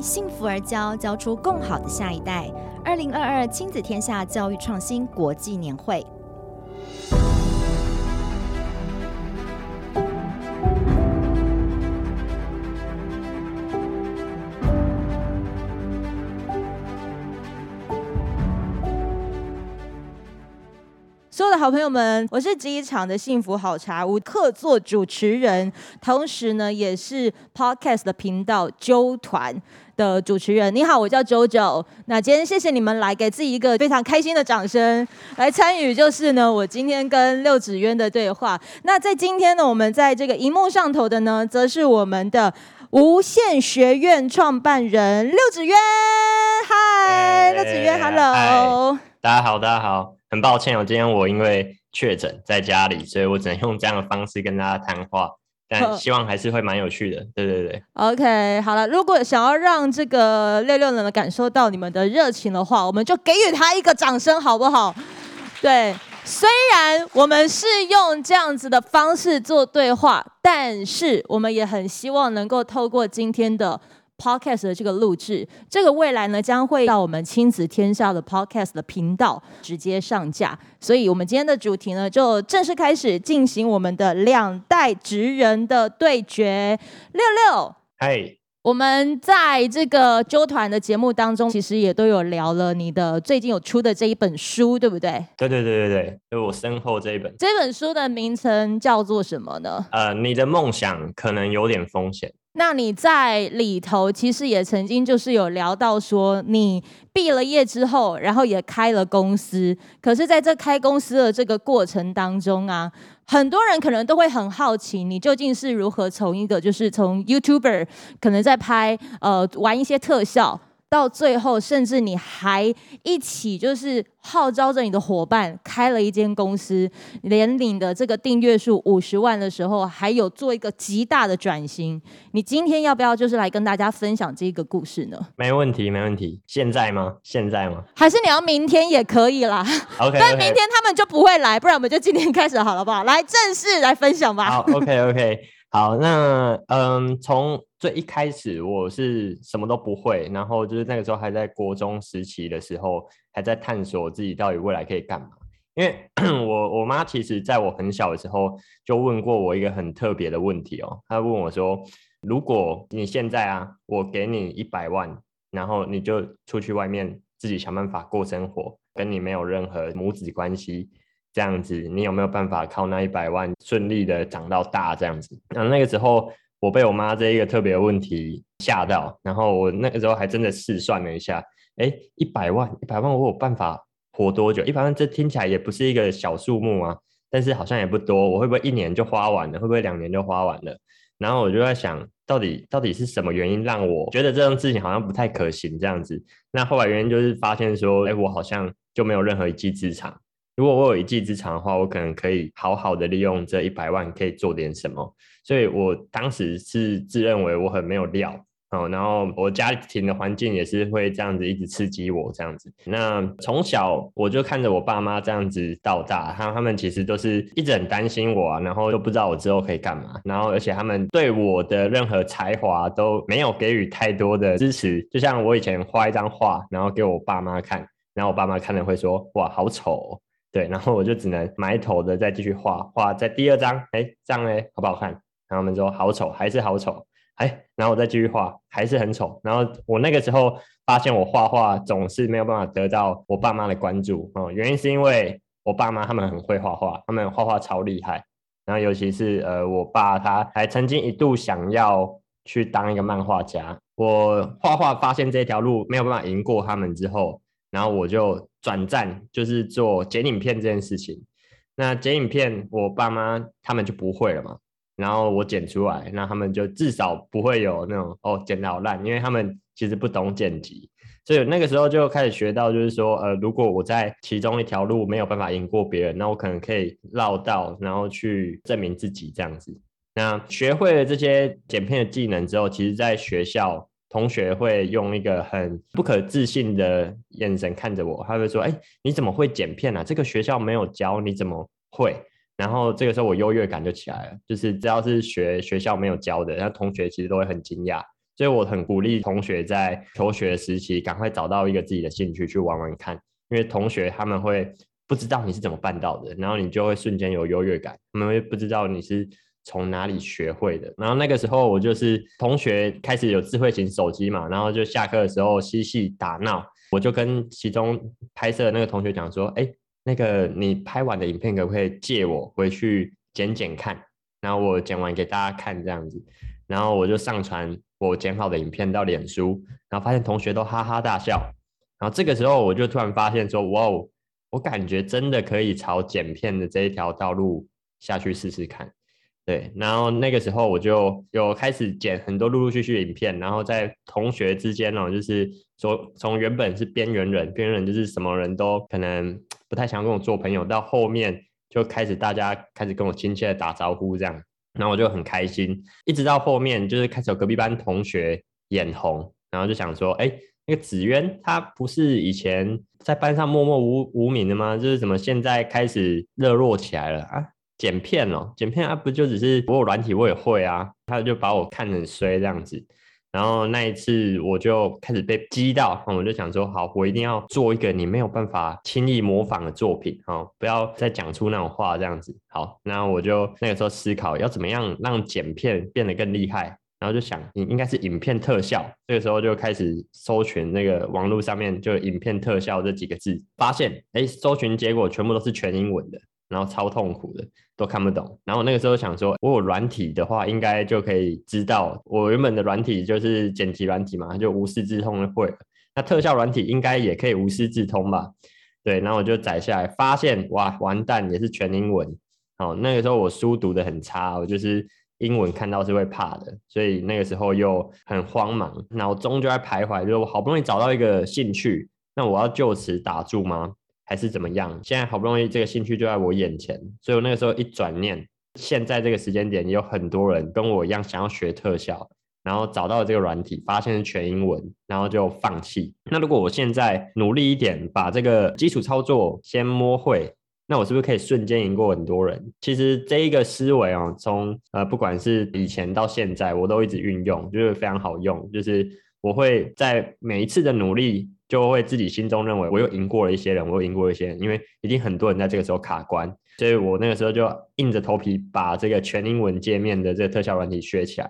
幸福而教，教出更好的下一代。二零二二亲子天下教育创新国际年会。好朋友们，我是这一场的幸福好茶屋客座主持人，同时呢，也是 Podcast 的频道啾团的主持人。你好，我叫 JoJo。那今天谢谢你们来，给自己一个非常开心的掌声，来参与就是呢，我今天跟六指渊的对话。那在今天呢，我们在这个荧幕上头的呢，则是我们的无限学院创办人六指渊。嗨，六指渊，Hello。大家好，大家好。很抱歉，我今天我因为确诊在家里，所以我只能用这样的方式跟大家谈话，但希望还是会蛮有趣的。对对对，OK，好了，如果想要让这个六六能感受到你们的热情的话，我们就给予他一个掌声，好不好？对，虽然我们是用这样子的方式做对话，但是我们也很希望能够透过今天的。Podcast 的这个录制，这个未来呢将会到我们亲子天下的 Podcast 的频道直接上架，所以我们今天的主题呢就正式开始进行我们的两代职人的对决。六六，嗨我们在这个纠团的节目当中，其实也都有聊了你的最近有出的这一本书，对不对？对对对对对，就我身后这一本。这本书的名称叫做什么呢？呃，你的梦想可能有点风险。那你在里头其实也曾经就是有聊到说，你毕了业之后，然后也开了公司。可是，在这开公司的这个过程当中啊，很多人可能都会很好奇，你究竟是如何从一个就是从 YouTuber 可能在拍呃玩一些特效。到最后，甚至你还一起就是号召着你的伙伴开了一间公司，连领的这个订阅数五十万的时候，还有做一个极大的转型。你今天要不要就是来跟大家分享这个故事呢？没问题，没问题。现在吗？现在吗？还是你要明天也可以啦。OK，但明天他们就不会来，不然我们就今天开始好了，好不好？来正式来分享吧。好，OK，OK。好，那嗯，从最一开始我是什么都不会，然后就是那个时候还在国中时期的时候，还在探索自己到底未来可以干嘛。因为 我我妈其实在我很小的时候就问过我一个很特别的问题哦，她问我说：“如果你现在啊，我给你一百万，然后你就出去外面自己想办法过生活，跟你没有任何母子关系。”这样子，你有没有办法靠那一百万顺利的长到大？这样子，然后那个时候我被我妈这一个特别的问题吓到，然后我那个时候还真的试算了一下，哎，一百万，一百万，我有办法活多久？一百万这听起来也不是一个小数目啊，但是好像也不多，我会不会一年就花完了？会不会两年就花完了？然后我就在想，到底到底是什么原因让我觉得这种事情好像不太可行？这样子，那后来原因就是发现说，哎，我好像就没有任何一技之长。如果我有一技之长的话，我可能可以好好的利用这一百万，可以做点什么。所以我当时是自认为我很没有料，哦，然后我家庭的环境也是会这样子一直刺激我这样子。那从小我就看着我爸妈这样子到大，他他们其实都是一直很担心我啊，然后都不知道我之后可以干嘛，然后而且他们对我的任何才华都没有给予太多的支持。就像我以前画一张画，然后给我爸妈看，然后我爸妈看了会说：“哇，好丑。”对，然后我就只能埋头的再继续画画，在第二张，哎，这样嘞，好不好看？然后他们说好丑，还是好丑，哎，然后我再继续画，还是很丑。然后我那个时候发现，我画画总是没有办法得到我爸妈的关注哦，原因是因为我爸妈他们很会画画，他们画画超厉害。然后尤其是呃，我爸他还曾经一度想要去当一个漫画家。我画画发现这条路没有办法赢过他们之后。然后我就转战，就是做剪影片这件事情。那剪影片，我爸妈他们就不会了嘛。然后我剪出来，那他们就至少不会有那种哦剪得好烂，因为他们其实不懂剪辑。所以那个时候就开始学到，就是说，呃，如果我在其中一条路没有办法赢过别人，那我可能可以绕道，然后去证明自己这样子。那学会了这些剪片的技能之后，其实在学校。同学会用一个很不可置信的眼神看着我，他会说：“哎，你怎么会剪片啊？这个学校没有教，你怎么会？”然后这个时候我优越感就起来了，就是只要是学学校没有教的，那同学其实都会很惊讶，所以我很鼓励同学在求学时期赶快找到一个自己的兴趣去玩玩看，因为同学他们会不知道你是怎么办到的，然后你就会瞬间有优越感，他们会不知道你是从哪里学会的。然后那个时候我就是同学开始有智慧型手机嘛，然后就下课的时候嬉戏打闹，我就跟其中拍摄的那个同学讲说，哎，那个你拍完的影片可不可以借我回去剪剪看？然后我剪完给大家看这样子，然后我就上传。我剪好的影片到脸书，然后发现同学都哈哈大笑，然后这个时候我就突然发现说，哇哦，我感觉真的可以朝剪片的这一条道路下去试试看，对，然后那个时候我就有开始剪很多陆陆续续的影片，然后在同学之间呢，就是说从原本是边缘人，边缘人就是什么人都可能 不太想跟我做朋友，到后面就开始大家开始跟我亲切的打招呼这样。然后我就很开心，一直到后面就是开始有隔壁班同学眼红，然后就想说，哎，那个紫渊他不是以前在班上默默无无名的吗？就是怎么现在开始热络起来了啊？剪片哦，剪片啊，不就只是我有软体我也会啊？他就把我看很衰这样子。然后那一次我就开始被激到，我就想说，好，我一定要做一个你没有办法轻易模仿的作品，哦，不要再讲出那种话这样子。好，那我就那个时候思考要怎么样让剪片变得更厉害，然后就想，你应该是影片特效。这个时候就开始搜寻那个网络上面就影片特效这几个字，发现，哎，搜寻结果全部都是全英文的。然后超痛苦的，都看不懂。然后那个时候想说，我有软体的话，应该就可以知道。我原本的软体就是剪辑软体嘛，就无师自通的会。那特效软体应该也可以无师自通吧？对，然后我就载下来，发现哇，完蛋，也是全英文。哦，那个时候我书读得很差，我就是英文看到是会怕的，所以那个时候又很慌忙，脑中就在徘徊，就是我好不容易找到一个兴趣，那我要就此打住吗？还是怎么样？现在好不容易这个兴趣就在我眼前，所以我那个时候一转念，现在这个时间点有很多人跟我一样想要学特效，然后找到了这个软体，发现是全英文，然后就放弃。那如果我现在努力一点，把这个基础操作先摸会，那我是不是可以瞬间赢过很多人？其实这一个思维哦，从呃不管是以前到现在，我都一直运用，就是非常好用，就是我会在每一次的努力。就会自己心中认为我又赢过了一些人，我又赢过一些人，因为一定很多人在这个时候卡关，所以我那个时候就硬着头皮把这个全英文界面的这个特效软体学起来。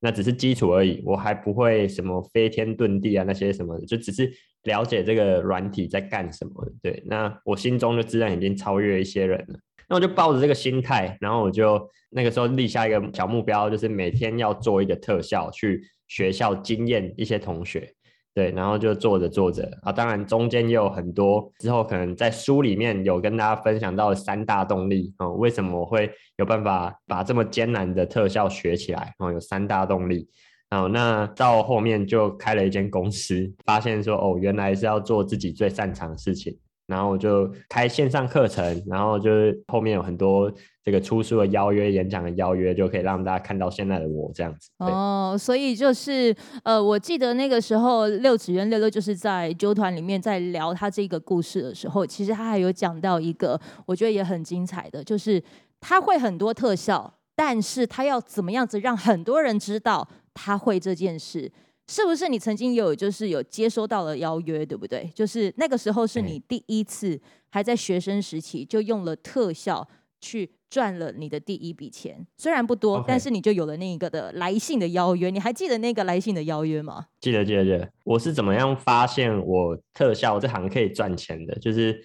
那只是基础而已，我还不会什么飞天遁地啊那些什么的，就只是了解这个软体在干什么。对，那我心中就自然已经超越一些人了。那我就抱着这个心态，然后我就那个时候立下一个小目标，就是每天要做一个特效，去学校惊艳一些同学。对，然后就做着做着啊，当然中间也有很多之后可能在书里面有跟大家分享到三大动力啊、哦，为什么我会有办法把这么艰难的特效学起来？哦，有三大动力。哦，那到后面就开了一间公司，发现说哦，原来是要做自己最擅长的事情。然后我就开线上课程，然后就是后面有很多这个出书的邀约、演讲的邀约，就可以让大家看到现在的我这样子。哦，所以就是呃，我记得那个时候六指渊六六就是在纠团里面在聊他这个故事的时候，其实他还有讲到一个我觉得也很精彩的，就是他会很多特效，但是他要怎么样子让很多人知道他会这件事。是不是你曾经有就是有接收到了邀约，对不对？就是那个时候是你第一次还在学生时期就用了特效去赚了你的第一笔钱，虽然不多.但是你就有了那一个的来信的邀约。你还记得那个来信的邀约吗？记得，记得，记得。我是怎么样发现我特效这行可以赚钱的？就是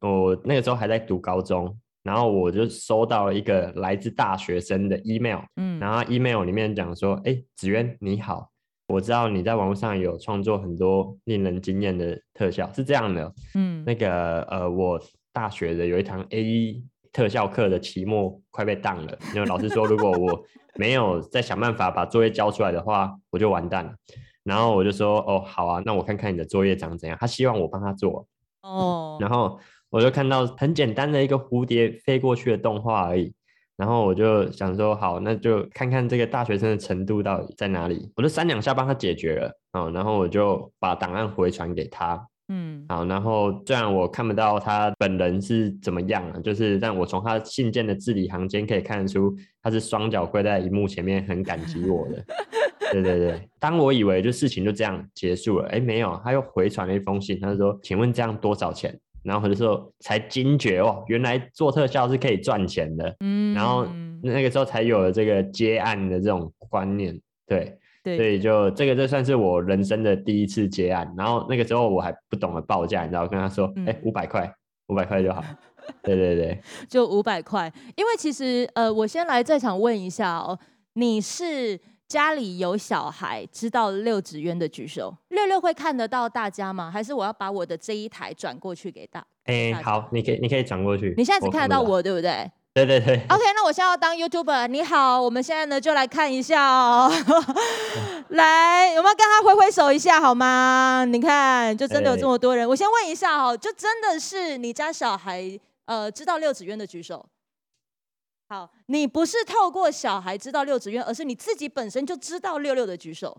我那个时候还在读高中，然后我就收到了一个来自大学生的 email，嗯，然后 email 里面讲说，哎，子渊你好。我知道你在网络上有创作很多令人惊艳的特效，是这样的，嗯，那个呃，我大学的有一堂 A1 特效课的期末快被当了，因为老师说如果我 没有再想办法把作业交出来的话，我就完蛋了。然后我就说，哦，好啊，那我看看你的作业长怎样。他希望我帮他做，哦，然后我就看到很简单的一个蝴蝶飞过去的动画而已。然后我就想说，好，那就看看这个大学生的程度到底在哪里。我就三两下帮他解决了啊，然后我就把档案回传给他，嗯，好，然后虽然我看不到他本人是怎么样啊，就是但我从他信件的字里行间可以看得出，他是双脚跪在荧幕前面，很感激我的。对对对，当我以为就事情就这样结束了，哎，没有，他又回传了一封信，他就说：“请问这样多少钱？”然后我就说才惊觉哦，原来做特效是可以赚钱的。嗯，然后那个时候才有了这个接案的这种观念。对，对，所以就这个这算是我人生的第一次接案。然后那个时候我还不懂得报价，你知道，跟他说：“哎、嗯，五百块，五百块就好。”对对对，就五百块。因为其实呃，我先来在场问一下哦，你是？家里有小孩知道六指渊的举手，六六会看得到大家吗？还是我要把我的这一台转过去给大？哎、欸，好，你可以，你可以转过去。你现在只看得到我，我对不对？对对对。OK，那我现在要当 YouTuber。你好，我们现在呢就来看一下哦。来，有没有跟他挥挥手一下好吗？你看，就真的有这么多人。欸、我先问一下哦，就真的是你家小孩呃知道六指渊的举手？好，你不是透过小孩知道六子渊，而是你自己本身就知道六六的举手。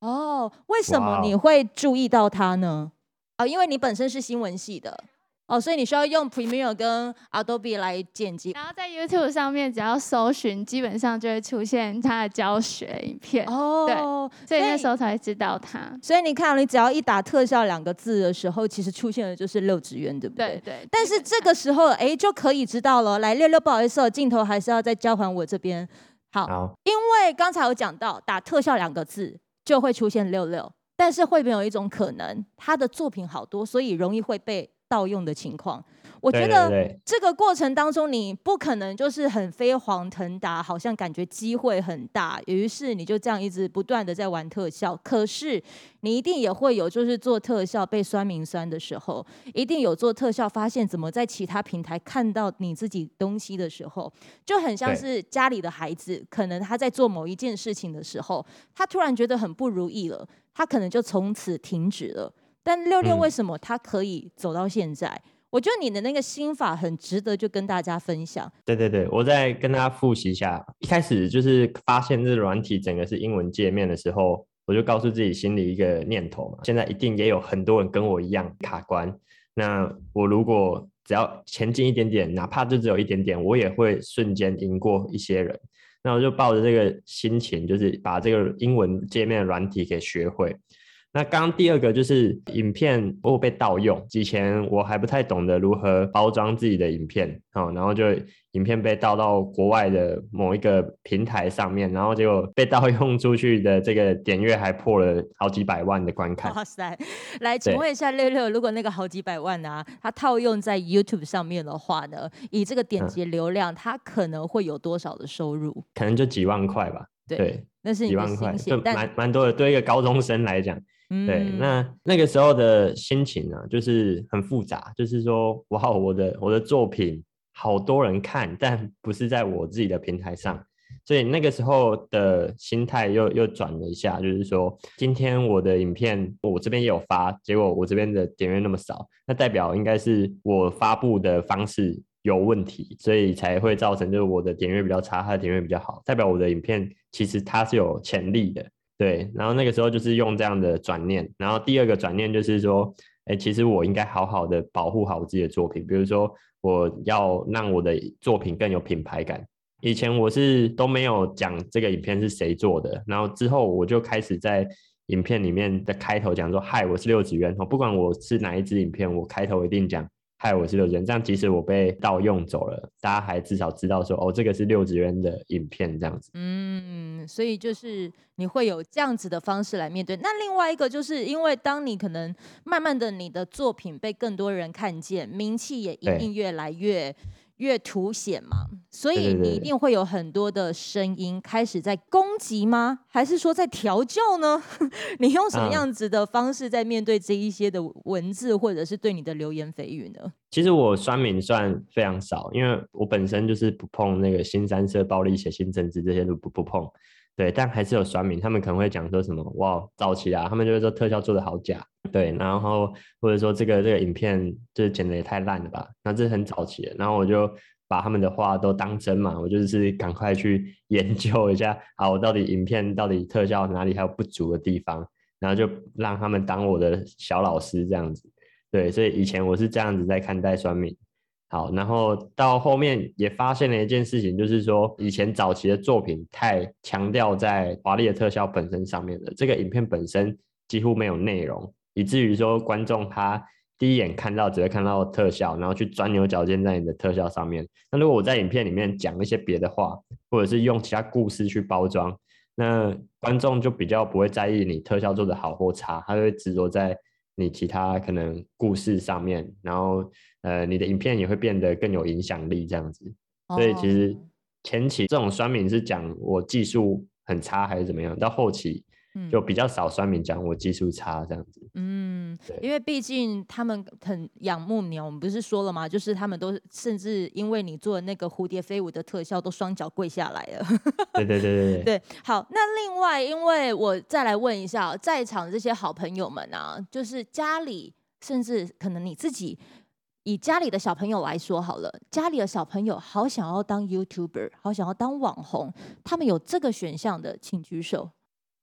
哦，为什么你会注意到他呢？啊、哦，因为你本身是新闻系的。哦，所以你需要用 Premiere 跟 Adobe 来剪辑，然后在 YouTube 上面只要搜寻，基本上就会出现他的教学影片。哦，对，所以那时候才知道他。所以你看，你只要一打特效两个字的时候，其实出现的就是六指渊，对不对？对对。但是这个时候，哎，就可以知道了。来，六六，不好意思，镜头还是要再交还我这边。好，好，因为刚才有讲到，打特效两个字就会出现六六，但是会不会有一种可能，他的作品好多，所以容易会被。盗用的情况，我觉得这个过程当中，你不可能就是很飞黄腾达，好像感觉机会很大，于是你就这样一直不断的在玩特效。可是你一定也会有，就是做特效被酸民酸的时候，一定有做特效发现怎么在其他平台看到你自己东西的时候，就很像是家里的孩子，可能他在做某一件事情的时候，他突然觉得很不如意了，他可能就从此停止了。但六六为什么他可以走到现在？嗯、我觉得你的那个心法很值得，就跟大家分享。对对对，我再跟大家复习一下。一开始就是发现这软体整个是英文界面的时候，我就告诉自己心里一个念头嘛：现在一定也有很多人跟我一样卡关。那我如果只要前进一点点，哪怕就只有一点点，我也会瞬间赢过一些人。那我就抱着这个心情，就是把这个英文界面的软体给学会。那刚刚第二个就是影片如果被盗用，以前我还不太懂得如何包装自己的影片，哦，然后就影片被盗到国外的某一个平台上面，然后结果被盗用出去的这个点阅还破了好几百万的观看。哇塞！来，请问一下六六，如果那个好几百万啊，它套用在 YouTube 上面的话呢，以这个点击流量，它可能会有多少的收入？可能就几万块吧。对，对那是几万块，就蛮蛮多的，对一个高中生来讲。对，那那个时候的心情呢，就是很复杂，就是说，哇，我的我的作品好多人看，但不是在我自己的平台上，所以那个时候的心态又又转了一下，就是说，今天我的影片我这边也有发，结果我这边的点阅那么少，那代表应该是我发布的方式有问题，所以才会造成就是我的点阅比较差，他的点阅比较好，代表我的影片其实它是有潜力的。对，然后那个时候就是用这样的转念，然后第二个转念就是说，哎，其实我应该好好的保护好我自己的作品，比如说我要让我的作品更有品牌感。以前我是都没有讲这个影片是谁做的，然后之后我就开始在影片里面的开头讲说，嗨，我是六子渊，不管我是哪一支影片，我开头一定讲。嗨，我是六指渊，这样即使我被盗用走了，大家还至少知道说，哦，这个是六指渊的影片，这样子。嗯，所以就是你会有这样子的方式来面对。那另外一个就是因为当你可能慢慢的你的作品被更多人看见，名气也一定越来越。越凸显嘛，所以你一定会有很多的声音开始在攻击吗？还是说在调教呢？你用什么样子的方式在面对这一些的文字，或者是对你的流言蜚语呢？其实我酸民算非常少，因为我本身就是不碰那个新三色暴力、写、新政治这些都不不碰。对，但还是有酸民，他们可能会讲说什么哇，早期啊，他们就会说特效做的好假，对，然后或者说这个这个影片就是剪的也太烂了吧，那这是很早期的，然后我就把他们的话都当真嘛，我就是赶快去 研究一下，好，我到底影片到底特效哪里还有不足的地方，然后就让他们当我的小老师这样子，对，所以以前我是这样子在看待酸民。好，然后到后面也发现了一件事情，就是说以前早期的作品太强调在华丽的特效本身上面了，这个影片本身几乎没有内容，以至于说观众他第一眼看到只会看到特效，然后去钻牛角尖在你的特效上面。那如果我在影片里面讲一些别的话，或者是用其他故事去包装，那观众就比较不会在意你特效做的好或差，他会执着在你其他可能故事上面，然后。呃，你的影片也会变得更有影响力，这样子。所以其实前期这种酸民是讲我技术很差还是怎么样，到后期就比较少酸民讲我技术差这样子。嗯，因为毕竟他们很仰慕你，我们不是说了吗？就是他们都甚至因为你做的那个蝴蝶飞舞的特效，都双脚跪下来了。对对对对对。对，好，那另外，因为我再来问一下，在场的这些好朋友们啊，就是家里，甚至可能你自己。以家里的小朋友来说好了，家里的小朋友好想要当 YouTuber，好想要当网红，他们有这个选项的，请举手。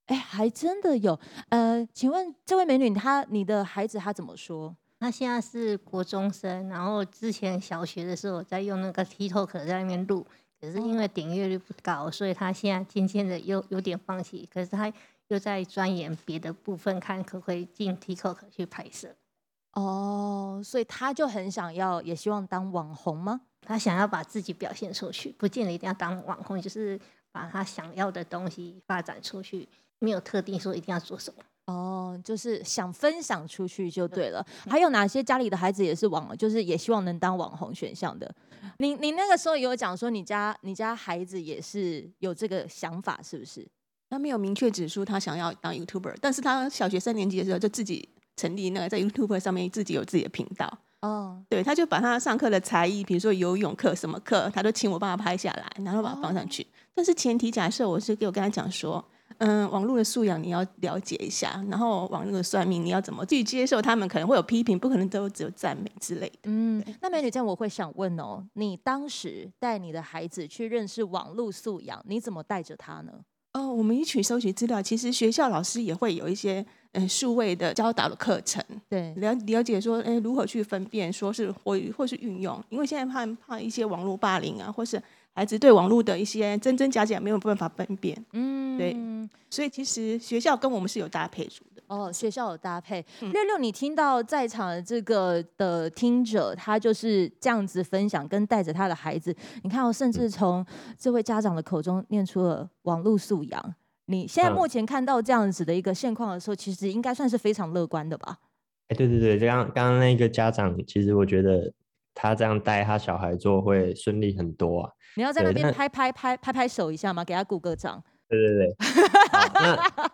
哎，还真的有。呃，请问这位美女，她你的孩子他怎么说？他现在是国中生，然后之前小学的时候在用那个 TikTok 在那边录，可是因为点阅率不高，所以他现在渐渐的又有点放弃。可是他又在钻研别的部分，看可不可以进 TikTok 去拍摄。哦，所以他就很想要，也希望当网红吗？他想要把自己表现出去，不见得一定要当网红，就是把他想要的东西发展出去，没有特定说一定要做什么。哦，就是想分享出去就对了。还有哪些家里的孩子也是网，就是也希望能当网红选项的？你你那个时候有讲说你家你家孩子也是有这个想法，是不是？他没有明确指出他想要当 YouTuber，但是他小学三年级的时候就自己。成立那个在 YouTuber 上面自己有自己的频道哦，对，他就把他上课的才艺，比如说游泳课什么课，他都请我帮他拍下来，然后把它放上去。但是前提假设我是给我跟他讲说，嗯，网络的素养你要了解一下，然后网络的算命你要怎么去接受，他们可能会有批评，不可能都只有赞美之类的。嗯，那美女这样我会想问哦，你当时带你的孩子去认识网络素养，你怎么带着他呢？哦，我们一起收集资料，其实学校老师也会有一些。嗯，数位的教导的课程，对，了了解说，哎，如何去分辨，说是或或是运用，因为现在怕怕一些网络霸凌啊，或是孩子对网络的一些真真假假没有办法分辨，嗯，对，所以其实学校跟我们是有搭配组的。哦，学校有搭配。嗯、六六，你听到在场的这个的听者，他就是这样子分享，跟带着他的孩子，你看，我甚至从这位家长的口中念出了网络素养。你现在目前看到这样子的一个现况的时候，嗯、其实应该算是非常乐观的吧？哎，对对对，刚刚刚那个家长，其实我觉得他这样带他小孩做会顺利很多啊。你要在那边拍拍拍拍拍手一下吗？给他鼓个掌。对对对。那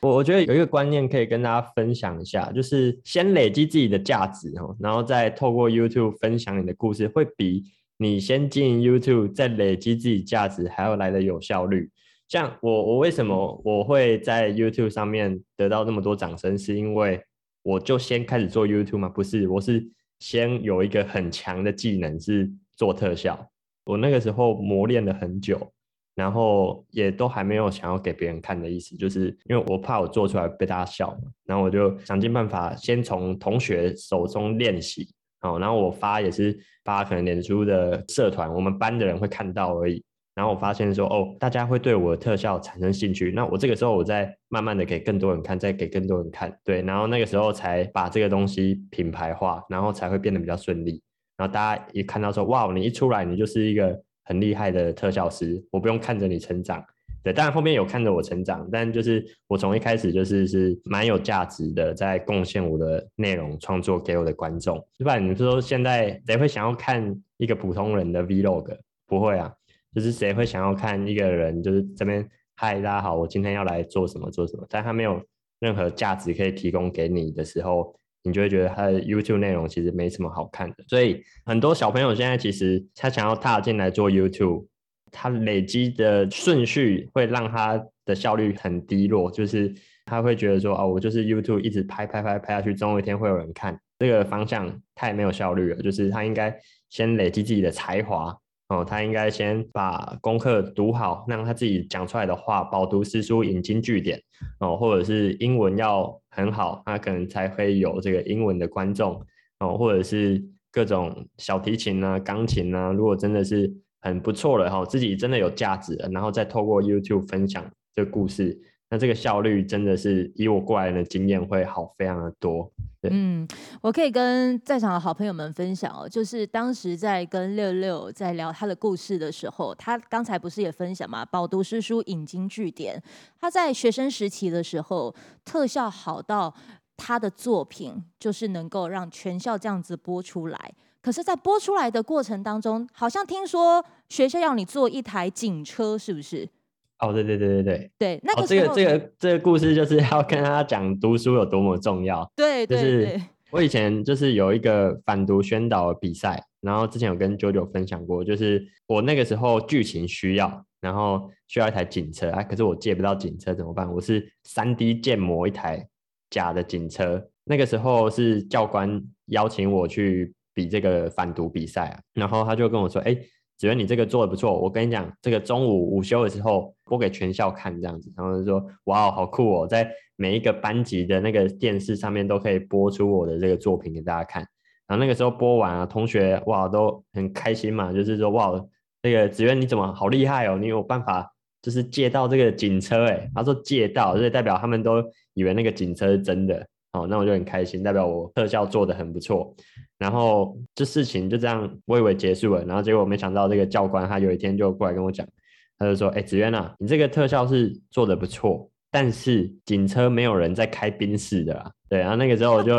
我我觉得有一个观念可以跟大家分享一下，就是先累积自己的价值哦，然后再透过 YouTube 分享你的故事，会比你先进 YouTube 再累积自己价值还要来的有效率。像我，我为什么我会在 YouTube 上面得到那么多掌声？是因为我就先开始做 YouTube 吗？不是，我是先有一个很强的技能是做特效。我那个时候磨练了很久，然后也都还没有想要给别人看的意思，就是因为我怕我做出来被大家笑嘛。然后我就想尽办法先从同学手中练习，哦，然后我发也是发可能脸书的社团，我们班的人会看到而已。然后我发现说，哦，大家会对我的特效产生兴趣。那我这个时候，我再慢慢的给更多人看，再给更多人看，对。然后那个时候才把这个东西品牌化，然后才会变得比较顺利。然后大家一看到说，哇，你一出来，你就是一个很厉害的特效师，我不用看着你成长，对。当然后面有看着我成长，但就是我从一开始就是是蛮有价值的，在贡献我的内容创作给我的观众。对吧？你说现在谁会想要看一个普通人的 Vlog？不会啊。就是谁会想要看一个人，就是这边嗨，大家好，我今天要来做什么做什么，但他没有任何价值可以提供给你的时候，你就会觉得他的 YouTube 内容其实没什么好看的。所以很多小朋友现在其实他想要踏进来做 YouTube，他累积的顺序会让他的效率很低落，就是他会觉得说，哦，我就是 YouTube 一直拍拍拍拍下去，总有一天会有人看，这个方向太没有效率了。就是他应该先累积自己的才华。哦，他应该先把功课读好，让他自己讲出来的话饱读诗书、引经据典哦，或者是英文要很好，他可能才会有这个英文的观众哦，或者是各种小提琴啊、钢琴啊，如果真的是很不错了哈，自己真的有价值了，然后再透过 YouTube 分享这个故事。那这个效率真的是以我过来人的经验会好非常的多。嗯，我可以跟在场的好朋友们分享哦，就是当时在跟六六在聊他的故事的时候，他刚才不是也分享嘛，饱读诗书引经据典，他在学生时期的时候特效好到他的作品就是能够让全校这样子播出来，可是，在播出来的过程当中，好像听说学校要你做一台警车，是不是？哦，对对对对对，对，那个、哦、这个这个这个故事就是要跟他讲读书有多么重要。对，对，对，就是我以前就是有一个反毒宣导比赛，然后之前有跟九九分享过，就是我那个时候剧情需要，然后需要一台警车啊，可是我借不到警车怎么办？我是三 D 建模一台假的警车，那个时候是教官邀请我去比这个反毒比赛啊，然后他就跟我说，哎。觉得你这个做的不错，我跟你讲，这个中午午休的时候播给全校看这样子，然后说哇，好酷哦，在每一个班级的那个电视上面都可以播出我的这个作品给大家看。然后那个时候播完啊，同学哇都很开心嘛，就是说哇，那个子渊你怎么好厉害哦，你有办法就是借到这个警车哎，他说借到，所以代表他们都以为那个警车是真的。哦，那我就很开心，代表我特效做的很不错。然后这事情就这样，我以为结束了，然后结果没想到这个教官他有一天就过来跟我讲，他就说：“哎，子渊啊，你这个特效是做的不错，但是警车没有人在开宾士的啦。”对，然后那个时候我就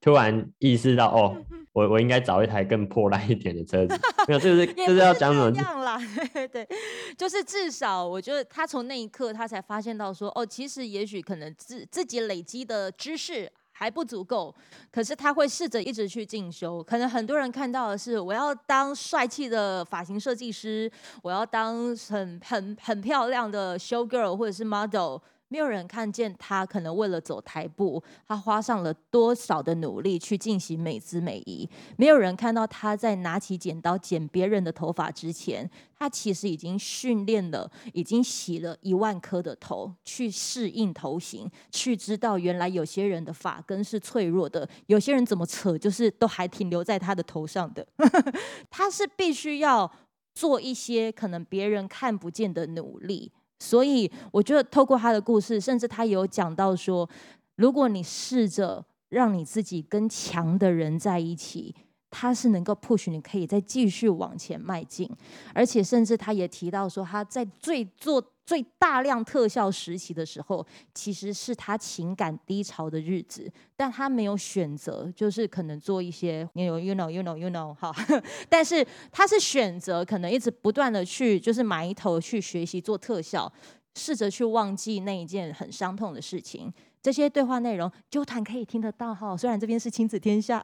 突然意识到，哦，我我应该找一台更破烂一点的车子。没有，这是 这是要讲什么？这样啦，对，就是至少我觉得他从那一刻他才发现到说，哦，其实也许可能自自己累积的知识还不足够，可是他会试着一直去进修。可能很多人看到的是，我要当帅气的发型设计师，我要当很很很漂亮的 show girl 或者是 model。没有人看见他可能为了走台步，他花上了多少的努力去进行美姿美仪。没有人看到他在拿起剪刀剪别人的头发之前，他其实已经训练了，已经洗了一万颗的头，去适应头型，去知道原来有些人的发根是脆弱的，有些人怎么扯就是都还停留在他的头上的。他是必须要做一些可能别人看不见的努力。所以我觉得透过他的故事，甚至他有讲到说，如果你试着让你自己跟强的人在一起，他是能够 push 你可以再继续往前迈进，而且甚至他也提到说，他在最做。最大量特效时期的时候，其实是他情感低潮的日子，但他没有选择，就是可能做一些，you know, you know, you know, you know，哈，但是他是选择可能一直不断的去，就是埋头去学习做特效，试着去忘记那一件很伤痛的事情。这些对话内容，啾团可以听得到哈。虽然这边是亲子天下，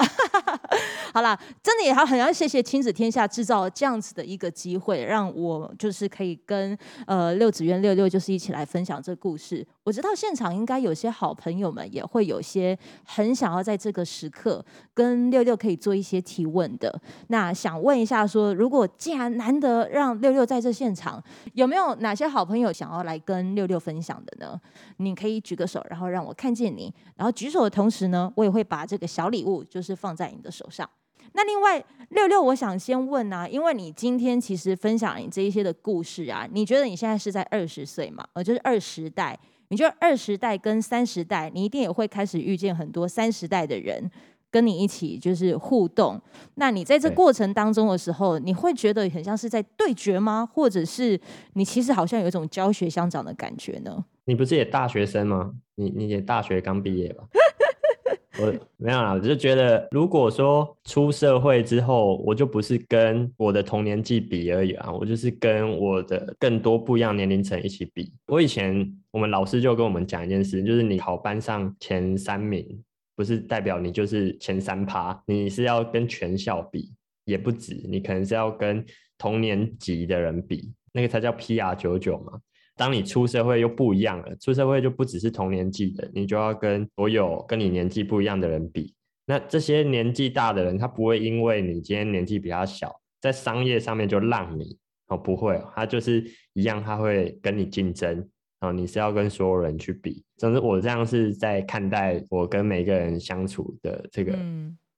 好啦，真的也好，很要谢谢亲子天下制造这样子的一个机会，让我就是可以跟呃六子渊六六就是一起来分享这故事。我知道现场应该有些好朋友们也会有些很想要在这个时刻跟六六可以做一些提问的。那想问一下说，如果既然难得让六六在这现场，有没有哪些好朋友想要来跟六六分享的呢？你可以举个手，然后让。我看见你，然后举手的同时呢，我也会把这个小礼物就是放在你的手上。那另外六六，我想先问啊，因为你今天其实分享你这一些的故事啊，你觉得你现在是在二十岁嘛？呃，就是二十代，你觉得二十代跟三十代，你一定也会开始遇见很多三十代的人跟你一起就是互动。那你在这过程当中的时候，你会觉得很像是在对决吗？或者是你其实好像有一种教学相长的感觉呢？你不是也大学生吗？你你也大学刚毕业吧？我没有啦，我就觉得，如果说出社会之后，我就不是跟我的同年纪比而已啊，我就是跟我的更多不一样年龄层一起比。我以前我们老师就跟我们讲一件事，就是你考班上前三名，不是代表你就是前三趴，你是要跟全校比，也不止，你可能是要跟同年级的人比，那个才叫 PR 九九嘛。当你出社会又不一样了，出社会就不只是同年纪的，你就要跟所有跟你年纪不一样的人比。那这些年纪大的人，他不会因为你今天年纪比较小，在商业上面就让你哦，不会，他就是一样，他会跟你竞争哦。你是要跟所有人去比，总之我这样是在看待我跟每个人相处的这个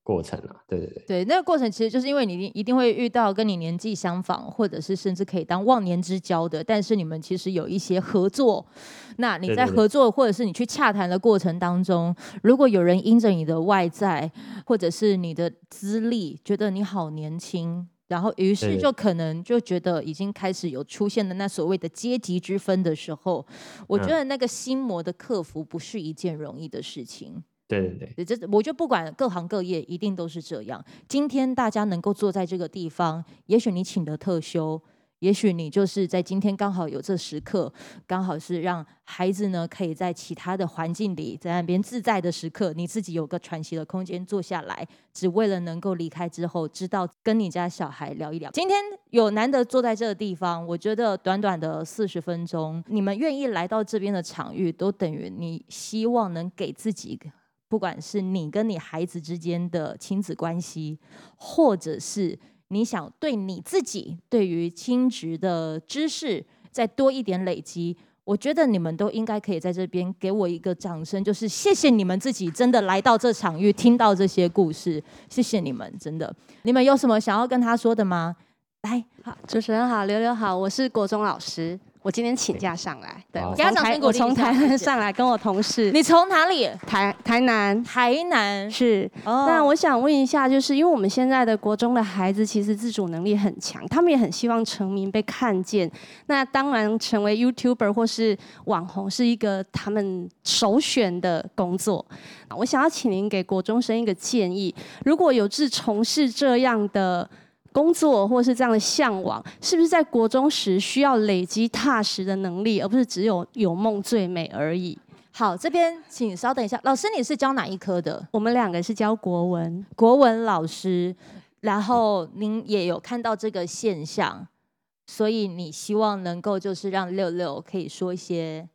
过程啊，对对对，对，那个过程其实就是因为你一定会遇到跟你年纪相仿，或者是甚至可以当忘年之交的，但是你们其实有一些合作。那你在合作或者是你去洽谈的过程当中，如果有人因着你的外在或者是你的资历，觉得你好年轻，然后于是就可能就觉得已经开始有出现了那所谓的阶级之分的时候，我觉得那个心魔的克服不是一件容易的事情。对对对，这我就不管各行各业，一定都是这样。今天大家能够坐在这个地方，也许你请的特休，也许你就是在今天刚好有这时刻，刚好是让孩子呢可以在其他的环境里，在那边自在的时刻，你自己有个喘息的空间坐下来，只为了能够离开之后，知道跟你家小孩聊一聊。今天有难得坐在这个地方，我觉得短短的四十分钟，你们愿意来到这边的场域，都等于你希望能给自己。不管是你跟你孩子之间的亲子关系，或者是你想对你自己对于亲职的知识再多一点累积，我觉得你们都应该可以在这边给我一个掌声，就是谢谢你们自己真的来到这场域，听到这些故事，谢谢你们，真的。你们有什么想要跟他说的吗？来，好，主持人好，刘刘好，我是国中老师。我今天请假上来，对，我从台我从台南 上来，跟我同事。你从哪里？台台南。台南是。Oh. 那我想问一下，就是因为我们现在的国中的孩子其实自主能力很强，他们也很希望成名被看见。那当然，成为 YouTuber 或是网红是一个他们首选的工作。我想要请您给国中生一个建议：如果有志从事这样的。工作或是这样的向往，是不是在国中时需要累积踏实的能力，而不是只有有梦最美而已？好，这边请稍等一下，老师你是教哪一科的？我们两个是教国文，国文老师。然后您也有看到这个现象，所以你希望能够就是让六六可以说一些。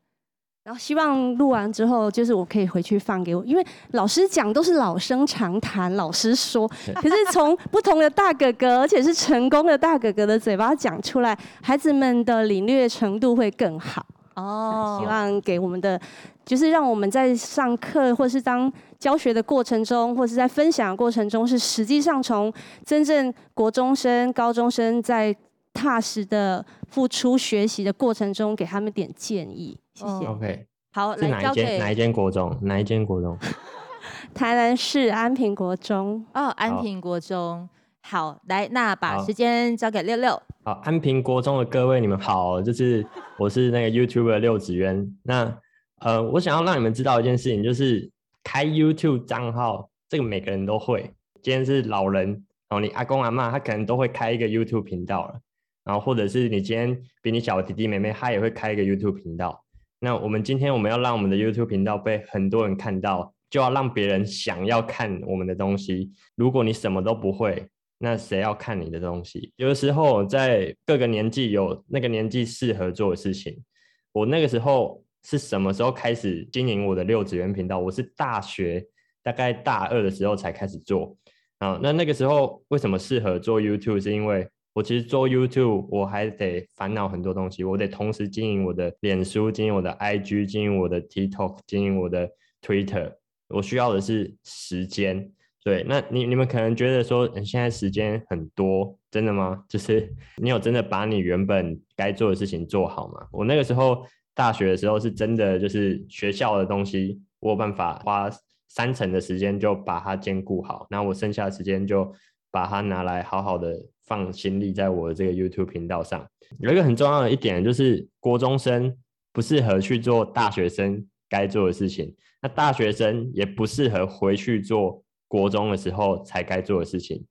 然后希望录完之后，就是我可以回去放给我，因为老师讲都是老生常谈，老师说，可是从不同的大哥哥，而且是成功的大哥哥的嘴巴讲出来，孩子们的领略程度会更好。哦，希望给我们的，就是让我们在上课或是当教学的过程中，或是在分享的过程中，是实际上从真正国中生、高中生在踏实的付出学习的过程中，给他们点建议。谢谢。OK，好，是哪一间？哪一间国中？哪一间国中？台南市安平国中。哦，安平国中。好，来，那把时间交给六六。好，安平国中的各位，你们好，就是 我是那个 YouTuber 六子渊。那呃，我想要让你们知道一件事情，就是开 YouTube 账号，这个每个人都会。今天是老人哦，你阿公阿妈他可能都会开一个 YouTube 频道了。然后或者是你今天比你小的弟弟妹妹，他也会开一个 YouTube 频道。那我们今天我们要让我们的 YouTube 频道被很多人看到，就要让别人想要看我们的东西。如果你什么都不会，那谁要看你的东西？有的时候在各个年纪有那个年纪适合做的事情。我那个时候是什么时候开始经营我的六子渊频道？我是大学大概大二的时候才开始做。啊，那那个时候为什么适合做 YouTube？是因为我其实做 YouTube，我还得烦恼很多东西。我得同时经营我的脸书，经营我的 IG，经营我的 TikTok，经营我的 Twitter。我需要的是时间。对，那你你们可能觉得说，现在时间很多，真的吗？就是你有真的把你原本该做的事情做好吗？我那个时候大学的时候是真的，就是学校的东西，我有办法花三成的时间就把它兼顾好，那我剩下的时间就把它拿来好好的。放心力在我的这个 YouTube 频道上，有一个很重要的一点就是，国中生不适合去做大学生该做的事情，那大学生也不适合回去做国中的时候才该做的事情。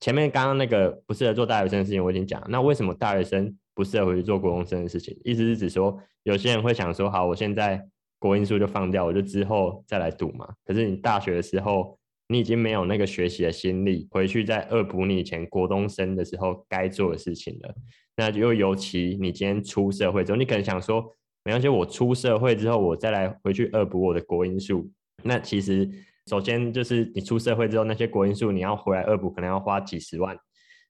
前面刚刚那个不适合做大学生的事情我已经讲，那为什么大学生不适合回去做国中生的事情？意思是指说，有些人会想说，好，我现在国英数就放掉，我就之后再来读嘛。可是你大学的时候。你已经没有那个学习的心力，回去再恶补你以前国中生的时候该做的事情了。那就尤其你今天出社会之后，你可能想说，没关系，我出社会之后，我再来回去恶补我的国英数。那其实，首先就是你出社会之后，那些国英数你要回来恶补，可能要花几十万。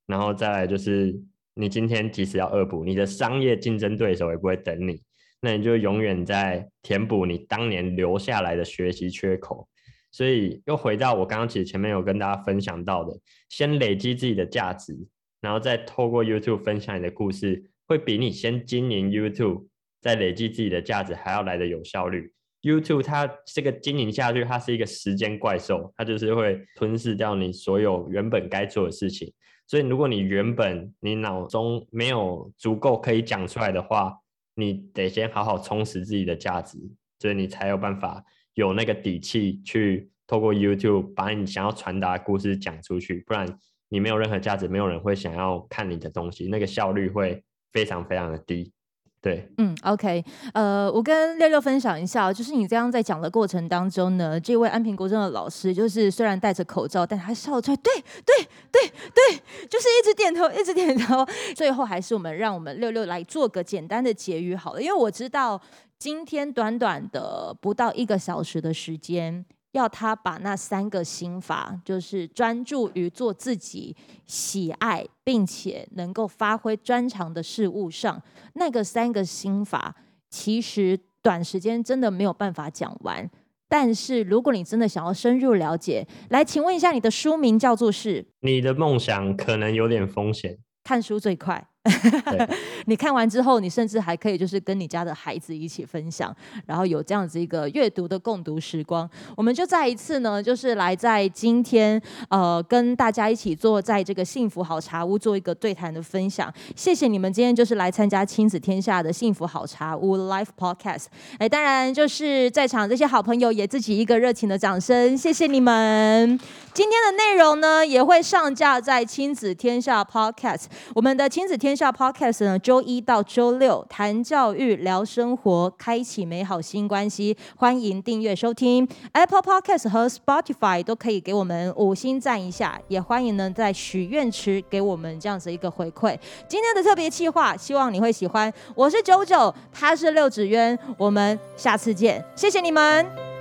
然后再来就是，你今天即使要恶补，你的商业竞争对手也不会等你，那你就永远在填补你当年留下来的学习缺口。所以又回到我刚刚其实前面有跟大家分享到的，先累积自己的价值，然后再透过 YouTube 分享你的故事，会比你先经营 YouTube 再累积自己的价值还要来得有效率。YouTube 它这个经营下去，它是一个时间怪兽，它就是会吞噬掉你所有原本该做的事情。所以如果你原本你脑中没有足够可以讲出来的话，你得先好好充实自己的价值，所以你才有办法有那个底气去透过 YouTube 把你想要传达的故事讲出去。不然你没有任何价值，没有人会想要看你的东西，那个效率会非常非常的低。对，嗯，OK，呃，我跟六六分享一下，就是你这样在讲的过程当中呢，这位安平国中的老师，就是虽然戴着口罩，但他笑出来，对，对，对，对，就是一直点头，一直点头。最后还是我们让我们六六来做个简单的结语好了，因为我知道今天短短的不到一个小时的时间。要他把那三个心法，就是专注于做自己喜爱并且能够发挥专长的事物上，那个三个心法，其实短时间真的没有办法讲完。但是如果你真的想要深入了解，来，请问一下，你的书名叫做是？你的梦想可能有点风险。看书最快。你看完之后，你甚至还可以就是跟你家的孩子一起分享，然后有这样子一个阅读的共读时光。我们就再一次呢，就是来在今天呃跟大家一起坐在这个幸福好茶屋做一个对谈的分享。谢谢你们今天就是来参加亲子天下的幸福好茶屋 Live Podcast。哎，当然就是在场这些好朋友也自己一个热情的掌声，谢谢你们。今天的内容呢也会上架在亲子天下 Podcast。我们的亲子天。天下 Podcast 呢，周一到周六谈教育、聊生活，开启美好新关系。欢迎订阅收听 Apple Podcast 和 Spotify 都可以给我们五星赞一下，也欢迎呢在许愿池给我们这样子一个回馈。今天的特别企划，希望你会喜欢。我是九九，他是六指渊，我们下次见，谢谢你们。